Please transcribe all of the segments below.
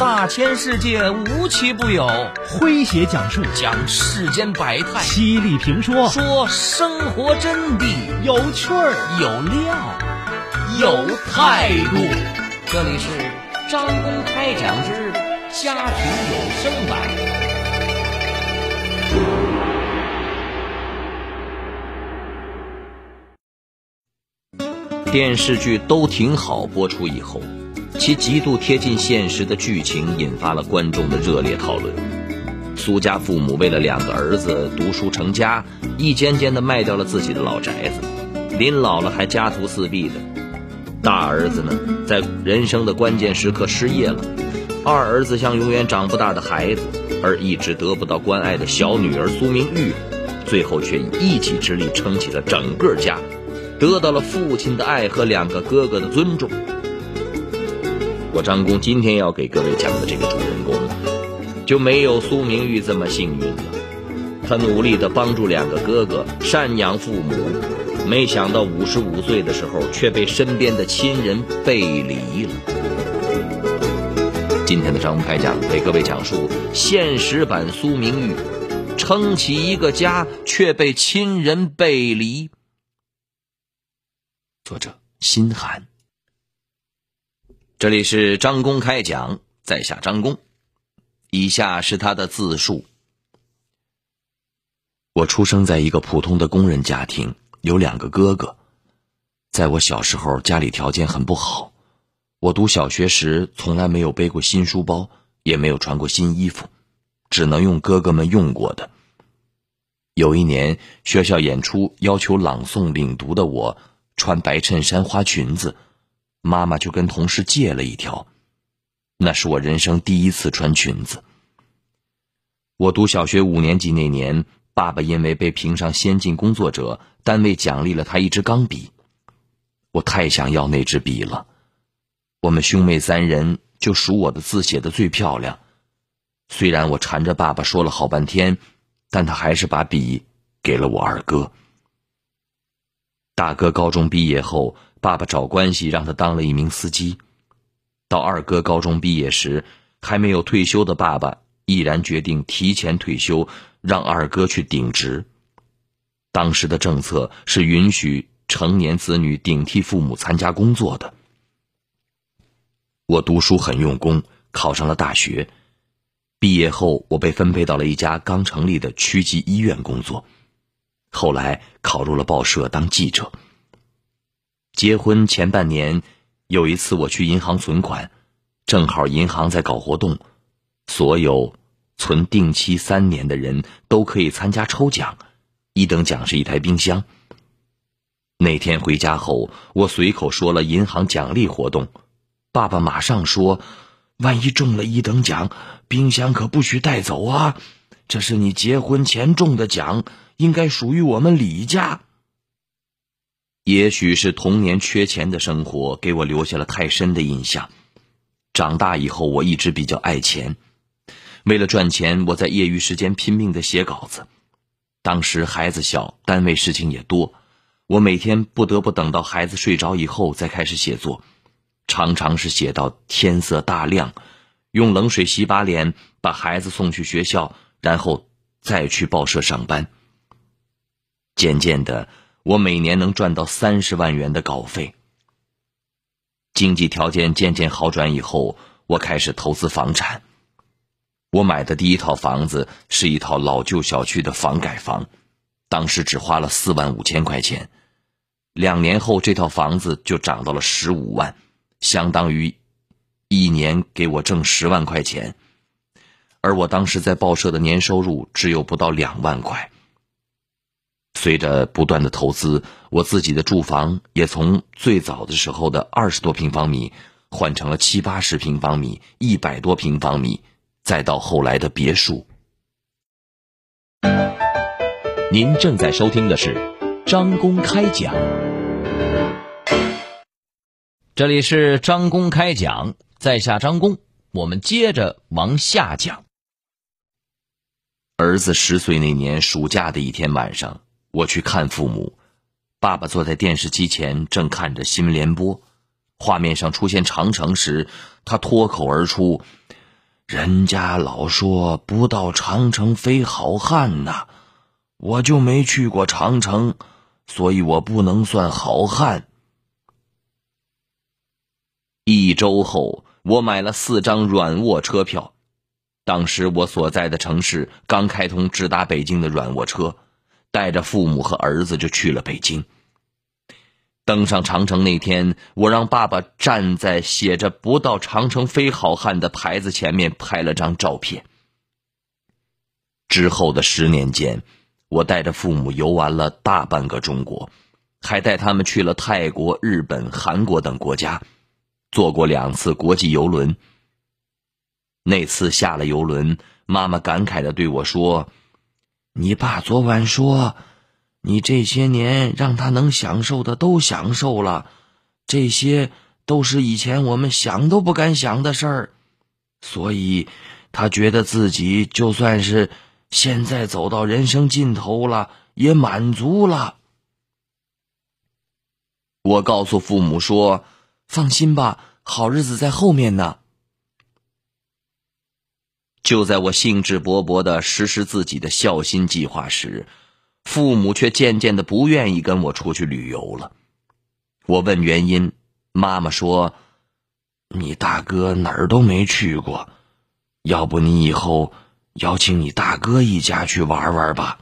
大千世界无奇不有，诙谐讲述讲世间百态，犀利评说说生活真谛，有趣儿有料有态度。这里是张公开讲之家庭有声版。电视剧都挺好播出以后。其极度贴近现实的剧情引发了观众的热烈讨论。苏家父母为了两个儿子读书成家，一间间的卖掉了自己的老宅子，临老了还家徒四壁的。大儿子呢，在人生的关键时刻失业了；二儿子像永远长不大的孩子，而一直得不到关爱的小女儿苏明玉，最后却以一己之力撑起了整个家，得到了父亲的爱和两个哥哥的尊重。我张工今天要给各位讲的这个主人公，就没有苏明玉这么幸运了。他努力的帮助两个哥哥赡养父母，没想到五十五岁的时候却被身边的亲人背离了。今天的张公开讲给各位讲述现实版苏明玉，撑起一个家却被亲人背离。作者：心寒。这里是张公开讲，在下张公。以下是他的自述：我出生在一个普通的工人家庭，有两个哥哥。在我小时候，家里条件很不好。我读小学时，从来没有背过新书包，也没有穿过新衣服，只能用哥哥们用过的。有一年，学校演出要求朗诵领读的我，穿白衬衫、花裙子。妈妈就跟同事借了一条，那是我人生第一次穿裙子。我读小学五年级那年，爸爸因为被评上先进工作者，单位奖励了他一支钢笔。我太想要那支笔了。我们兄妹三人就数我的字写的最漂亮。虽然我缠着爸爸说了好半天，但他还是把笔给了我二哥。大哥高中毕业后。爸爸找关系让他当了一名司机，到二哥高中毕业时，还没有退休的爸爸毅然决定提前退休，让二哥去顶职。当时的政策是允许成年子女顶替父母参加工作的。我读书很用功，考上了大学。毕业后，我被分配到了一家刚成立的区级医院工作，后来考入了报社当记者。结婚前半年，有一次我去银行存款，正好银行在搞活动，所有存定期三年的人都可以参加抽奖，一等奖是一台冰箱。那天回家后，我随口说了银行奖励活动，爸爸马上说：“万一中了一等奖，冰箱可不许带走啊！这是你结婚前中的奖，应该属于我们李家。”也许是童年缺钱的生活给我留下了太深的印象。长大以后，我一直比较爱钱。为了赚钱，我在业余时间拼命的写稿子。当时孩子小，单位事情也多，我每天不得不等到孩子睡着以后再开始写作，常常是写到天色大亮，用冷水洗把脸，把孩子送去学校，然后再去报社上班。渐渐的。我每年能赚到三十万元的稿费。经济条件渐渐好转以后，我开始投资房产。我买的第一套房子是一套老旧小区的房改房，当时只花了四万五千块钱。两年后，这套房子就涨到了十五万，相当于一年给我挣十万块钱。而我当时在报社的年收入只有不到两万块。随着不断的投资，我自己的住房也从最早的时候的二十多平方米，换成了七八十平方米、一百多平方米，再到后来的别墅。您正在收听的是张公开讲，这里是张公开讲，在下张公，我们接着往下讲。儿子十岁那年暑假的一天晚上。我去看父母，爸爸坐在电视机前，正看着新闻联播。画面上出现长城时，他脱口而出：“人家老说不到长城非好汉呐，我就没去过长城，所以我不能算好汉。一周后，我买了四张软卧车票。当时我所在的城市刚开通直达北京的软卧车，带着父母和儿子就去了北京。登上长城那天，我让爸爸站在写着“不到长城非好汉”的牌子前面拍了张照片。之后的十年间，我带着父母游玩了大半个中国，还带他们去了泰国、日本、韩国等国家，坐过两次国际游轮。那次下了游轮，妈妈感慨的对我说：“你爸昨晚说。”你这些年让他能享受的都享受了，这些都是以前我们想都不敢想的事儿，所以他觉得自己就算是现在走到人生尽头了，也满足了。我告诉父母说：“放心吧，好日子在后面呢。”就在我兴致勃勃的实施自己的孝心计划时。父母却渐渐的不愿意跟我出去旅游了。我问原因，妈妈说：“你大哥哪儿都没去过，要不你以后邀请你大哥一家去玩玩吧。”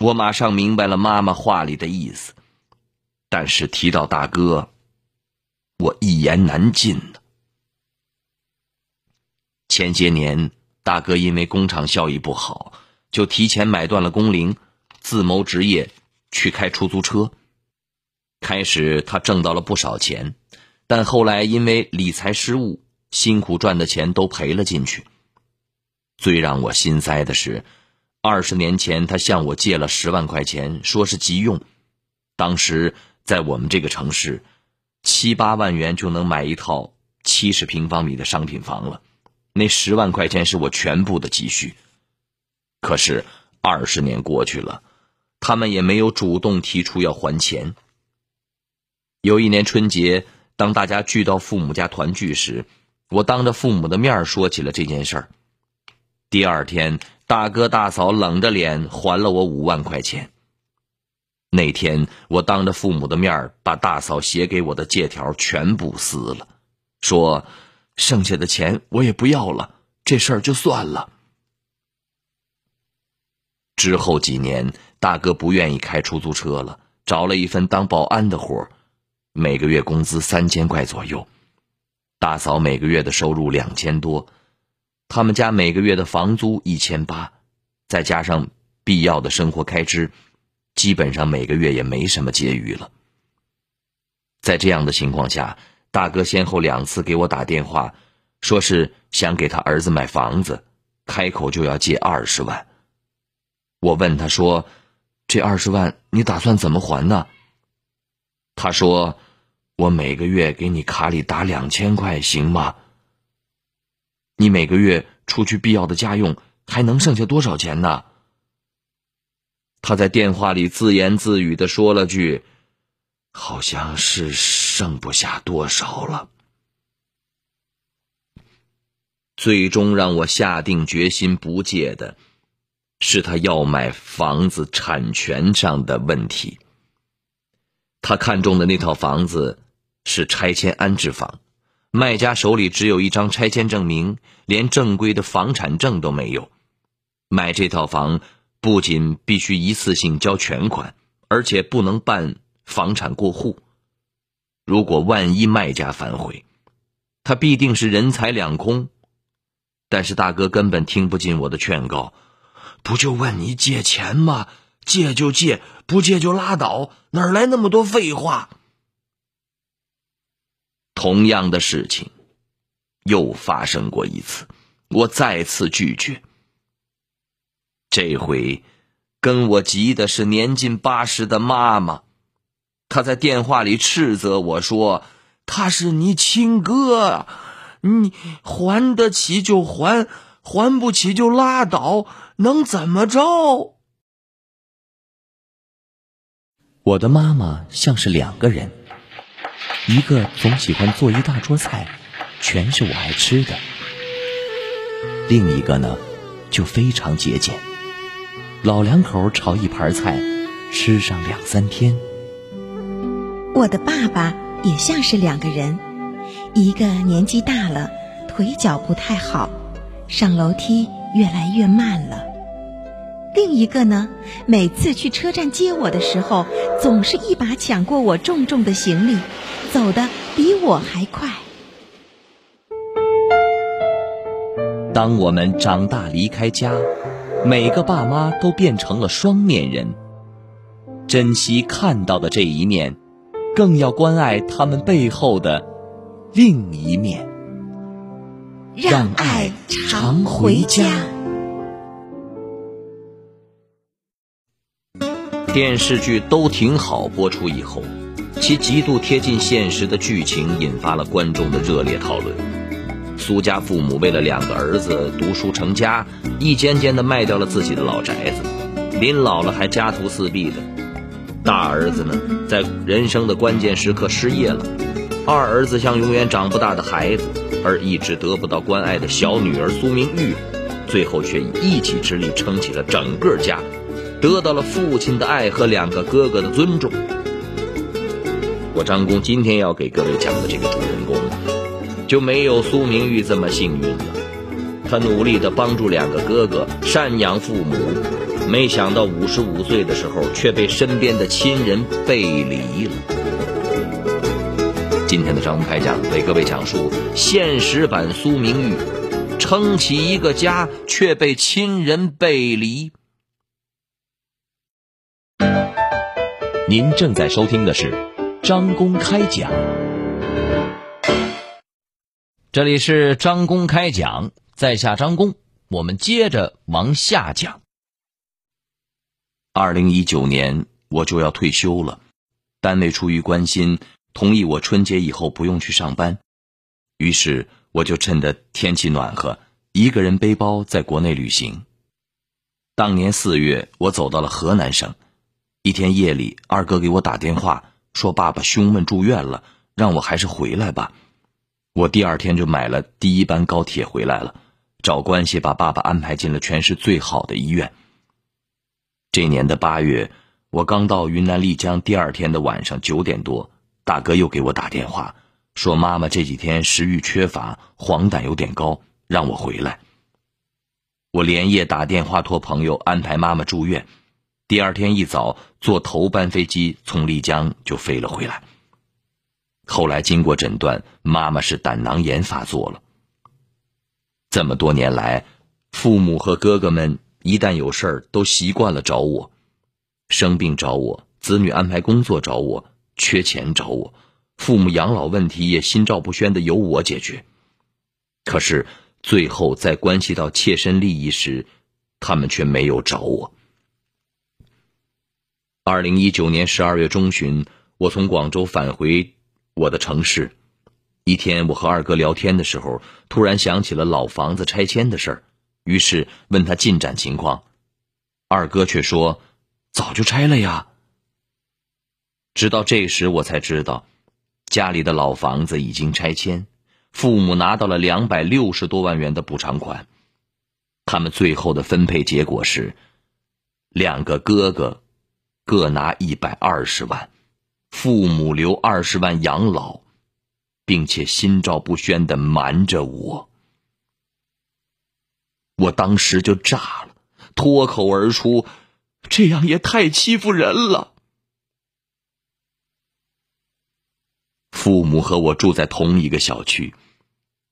我马上明白了妈妈话里的意思，但是提到大哥，我一言难尽。前些年，大哥因为工厂效益不好。就提前买断了工龄，自谋职业去开出租车。开始他挣到了不少钱，但后来因为理财失误，辛苦赚的钱都赔了进去。最让我心塞的是，二十年前他向我借了十万块钱，说是急用。当时在我们这个城市，七八万元就能买一套七十平方米的商品房了。那十万块钱是我全部的积蓄。可是二十年过去了，他们也没有主动提出要还钱。有一年春节，当大家聚到父母家团聚时，我当着父母的面说起了这件事儿。第二天，大哥大嫂冷着脸还了我五万块钱。那天，我当着父母的面把大嫂写给我的借条全部撕了，说：“剩下的钱我也不要了，这事儿就算了。”之后几年，大哥不愿意开出租车了，找了一份当保安的活每个月工资三千块左右。大嫂每个月的收入两千多，他们家每个月的房租一千八，再加上必要的生活开支，基本上每个月也没什么结余了。在这样的情况下，大哥先后两次给我打电话，说是想给他儿子买房子，开口就要借二十万。我问他说：“这二十万你打算怎么还呢？”他说：“我每个月给你卡里打两千块，行吗？你每个月除去必要的家用还能剩下多少钱呢？”他在电话里自言自语的说了句：“好像是剩不下多少了。”最终让我下定决心不借的。是他要买房子产权上的问题。他看中的那套房子是拆迁安置房，卖家手里只有一张拆迁证明，连正规的房产证都没有。买这套房不仅必须一次性交全款，而且不能办房产过户。如果万一卖家反悔，他必定是人财两空。但是大哥根本听不进我的劝告。不就问你借钱吗？借就借，不借就拉倒，哪来那么多废话？同样的事情又发生过一次，我再次拒绝。这回跟我急的是年近八十的妈妈，他在电话里斥责我说：“他是你亲哥，你还得起就还，还不起就拉倒。”能怎么着？我的妈妈像是两个人，一个总喜欢做一大桌菜，全是我爱吃的；另一个呢，就非常节俭，老两口炒一盘菜，吃上两三天。我的爸爸也像是两个人，一个年纪大了，腿脚不太好，上楼梯越来越慢了；另一个呢，每次去车站接我的时候，总是一把抢过我重重的行李，走得比我还快。当我们长大离开家，每个爸妈都变成了双面人，珍惜看到的这一面。更要关爱他们背后的另一面，让爱常回家。电视剧都挺好播出以后，其极度贴近现实的剧情引发了观众的热烈讨论。苏家父母为了两个儿子读书成家，一间间的卖掉了自己的老宅子，临老了还家徒四壁的。大儿子呢，在人生的关键时刻失业了；二儿子像永远长不大的孩子，而一直得不到关爱的小女儿苏明玉，最后却以一己之力撑起了整个家，得到了父亲的爱和两个哥哥的尊重。我张工今天要给各位讲的这个主人公，就没有苏明玉这么幸运了。他努力地帮助两个哥哥赡养父母。没想到五十五岁的时候，却被身边的亲人背离了。今天的张公开讲为各位讲述现实版苏明玉，撑起一个家却被亲人背离。您正在收听的是张公开讲，这里是张公开讲，在下张公，我们接着往下讲。二零一九年我就要退休了，单位出于关心，同意我春节以后不用去上班。于是我就趁着天气暖和，一个人背包在国内旅行。当年四月，我走到了河南省。一天夜里，二哥给我打电话说爸爸胸闷住院了，让我还是回来吧。我第二天就买了第一班高铁回来了，找关系把爸爸安排进了全市最好的医院。这年的八月，我刚到云南丽江，第二天的晚上九点多，大哥又给我打电话，说妈妈这几天食欲缺乏，黄疸有点高，让我回来。我连夜打电话托朋友安排妈妈住院，第二天一早坐头班飞机从丽江就飞了回来。后来经过诊断，妈妈是胆囊炎发作了。这么多年来，父母和哥哥们。一旦有事儿，都习惯了找我，生病找我，子女安排工作找我，缺钱找我，父母养老问题也心照不宣的由我解决。可是最后在关系到切身利益时，他们却没有找我。二零一九年十二月中旬，我从广州返回我的城市，一天我和二哥聊天的时候，突然想起了老房子拆迁的事儿。于是问他进展情况，二哥却说：“早就拆了呀。”直到这时，我才知道，家里的老房子已经拆迁，父母拿到了两百六十多万元的补偿款。他们最后的分配结果是，两个哥哥各拿一百二十万，父母留二十万养老，并且心照不宣的瞒着我。我当时就炸了，脱口而出：“这样也太欺负人了！”父母和我住在同一个小区，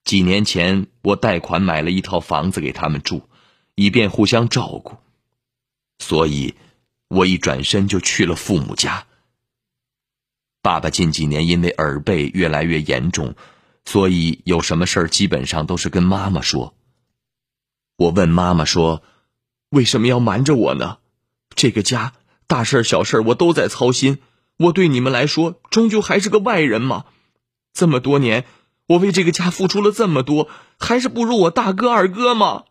几年前我贷款买了一套房子给他们住，以便互相照顾，所以，我一转身就去了父母家。爸爸近几年因为耳背越来越严重，所以有什么事儿基本上都是跟妈妈说。我问妈妈说：“为什么要瞒着我呢？这个家大事小事我都在操心，我对你们来说终究还是个外人嘛。这么多年，我为这个家付出了这么多，还是不如我大哥二哥吗？”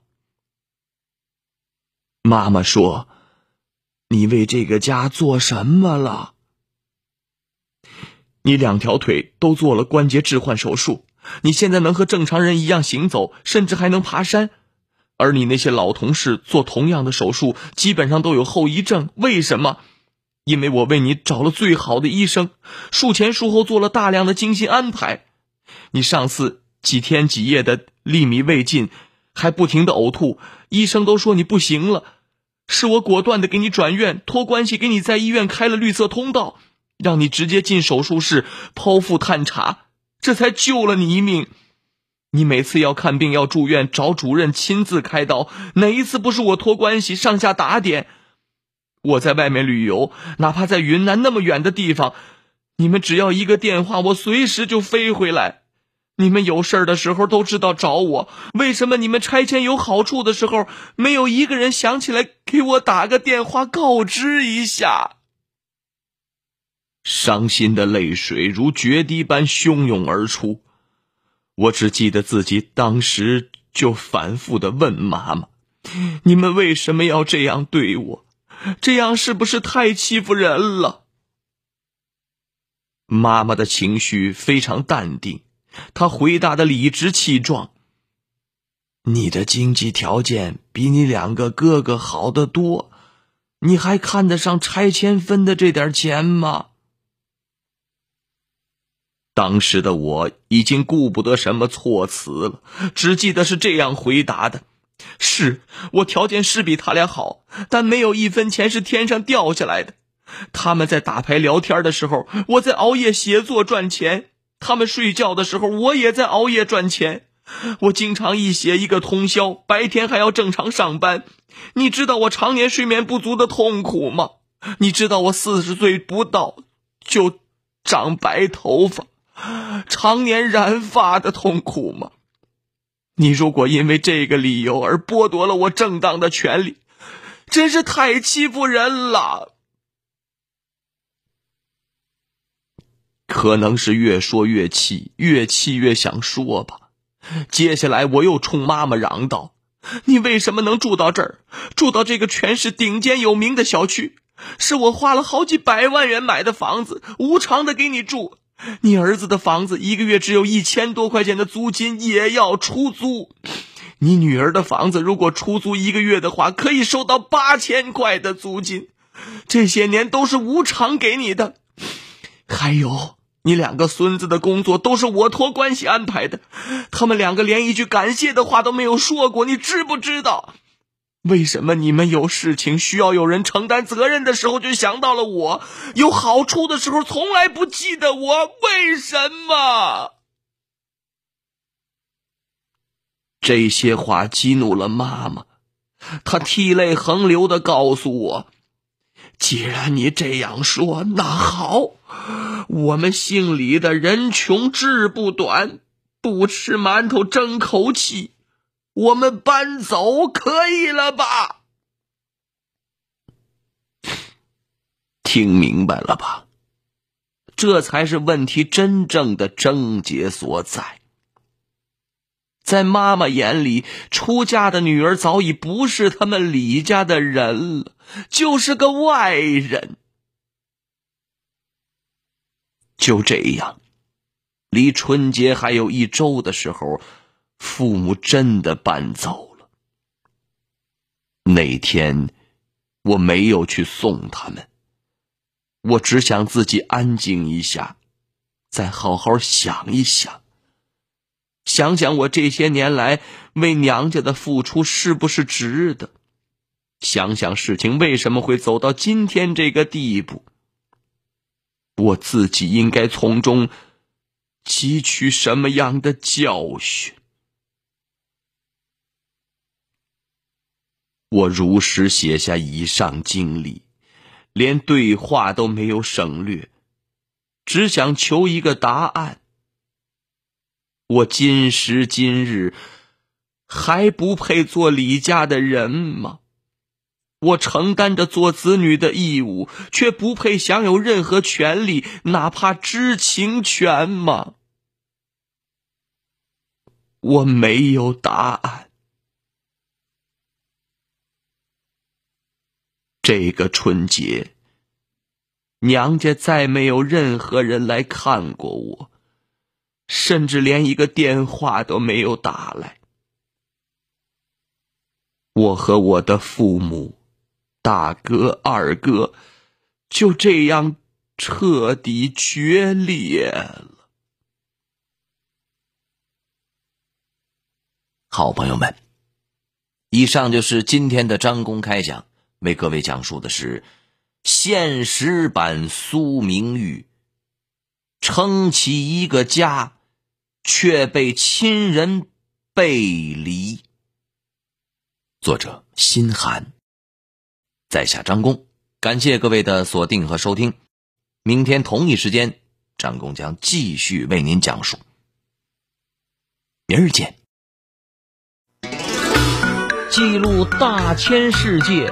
妈妈说：“你为这个家做什么了？你两条腿都做了关节置换手术，你现在能和正常人一样行走，甚至还能爬山，而你那些老同事做同样的手术，基本上都有后遗症。为什么？因为我为你找了最好的医生，术前术后做了大量的精心安排。你上次几天几夜的粒米未进，还不停的呕吐，医生都说你不行了，是我果断的给你转院，托关系给你在医院开了绿色通道，让你直接进手术室剖腹探查，这才救了你一命。你每次要看病要住院，找主任亲自开刀，哪一次不是我托关系上下打点？我在外面旅游，哪怕在云南那么远的地方，你们只要一个电话，我随时就飞回来。你们有事儿的时候都知道找我，为什么你们拆迁有好处的时候，没有一个人想起来给我打个电话告知一下？伤心的泪水如决堤般汹涌而出，我只记得自己当时就反复的问妈妈：“你们为什么要这样对我？”这样是不是太欺负人了？妈妈的情绪非常淡定，她回答的理直气壮：“你的经济条件比你两个哥哥好得多，你还看得上拆迁分的这点钱吗？”当时的我已经顾不得什么措辞了，只记得是这样回答的。是我条件是比他俩好，但没有一分钱是天上掉下来的。他们在打牌聊天的时候，我在熬夜写作赚钱；他们睡觉的时候，我也在熬夜赚钱。我经常一写一个通宵，白天还要正常上班。你知道我常年睡眠不足的痛苦吗？你知道我四十岁不到就长白头发、常年染发的痛苦吗？你如果因为这个理由而剥夺了我正当的权利，真是太欺负人了。可能是越说越气，越气越想说吧。接下来我又冲妈妈嚷道：“你为什么能住到这儿？住到这个全市顶尖有名的小区？是我花了好几百万元买的房子，无偿的给你住。” 你儿子的房子一个月只有一千多块钱的租金，也要出租；你女儿的房子如果出租一个月的话，可以收到八千块的租金。这些年都是无偿给你的。还有，你两个孙子的工作都是我托关系安排的，他们两个连一句感谢的话都没有说过，你知不知道？为什么你们有事情需要有人承担责任的时候就想到了我，有好处的时候从来不记得我？为什么？这些话激怒了妈妈，她涕泪横流的告诉我：“既然你这样说，那好，我们姓李的人穷志不短，不吃馒头争口气。”我们搬走可以了吧？听明白了吧？这才是问题真正的症结所在。在妈妈眼里，出嫁的女儿早已不是他们李家的人了，就是个外人。就这样，离春节还有一周的时候。父母真的搬走了。那天，我没有去送他们。我只想自己安静一下，再好好想一想，想想我这些年来为娘家的付出是不是值得，想想事情为什么会走到今天这个地步，我自己应该从中汲取什么样的教训。我如实写下以上经历，连对话都没有省略，只想求一个答案。我今时今日还不配做李家的人吗？我承担着做子女的义务，却不配享有任何权利，哪怕知情权吗？我没有答案。这个春节，娘家再没有任何人来看过我，甚至连一个电话都没有打来。我和我的父母、大哥、二哥就这样彻底决裂了。好朋友们，以上就是今天的张公开讲，为各位讲述的是现实版苏明玉撑起一个家。却被亲人背离。作者心寒，在下张工，感谢各位的锁定和收听。明天同一时间，张工将继续为您讲述。明儿见。记录大千世界，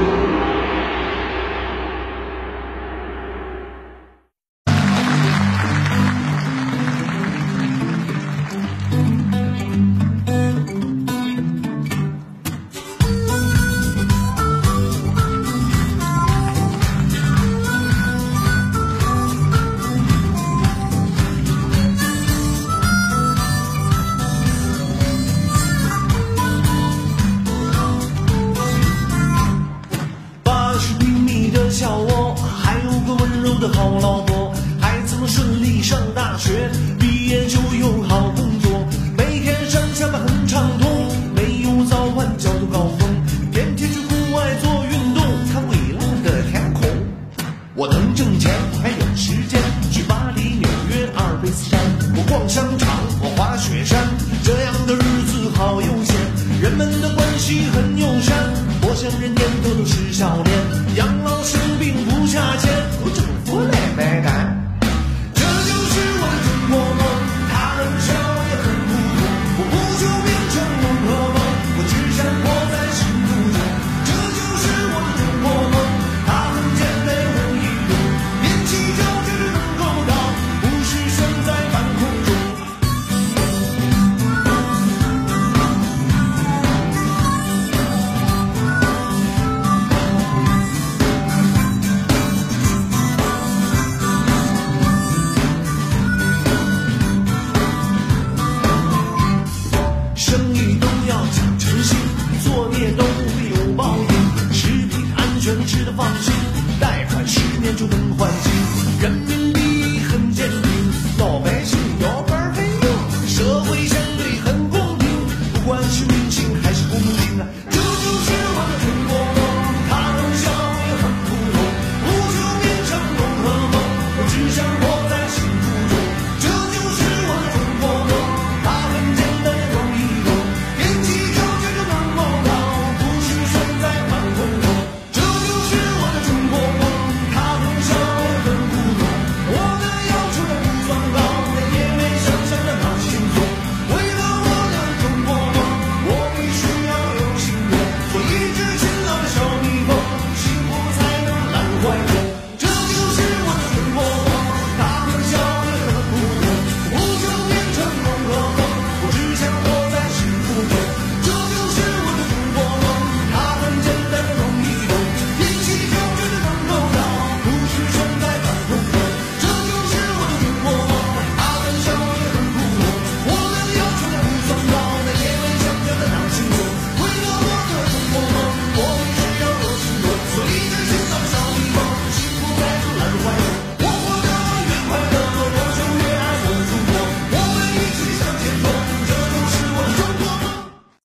很友善，陌生人点头都是笑脸。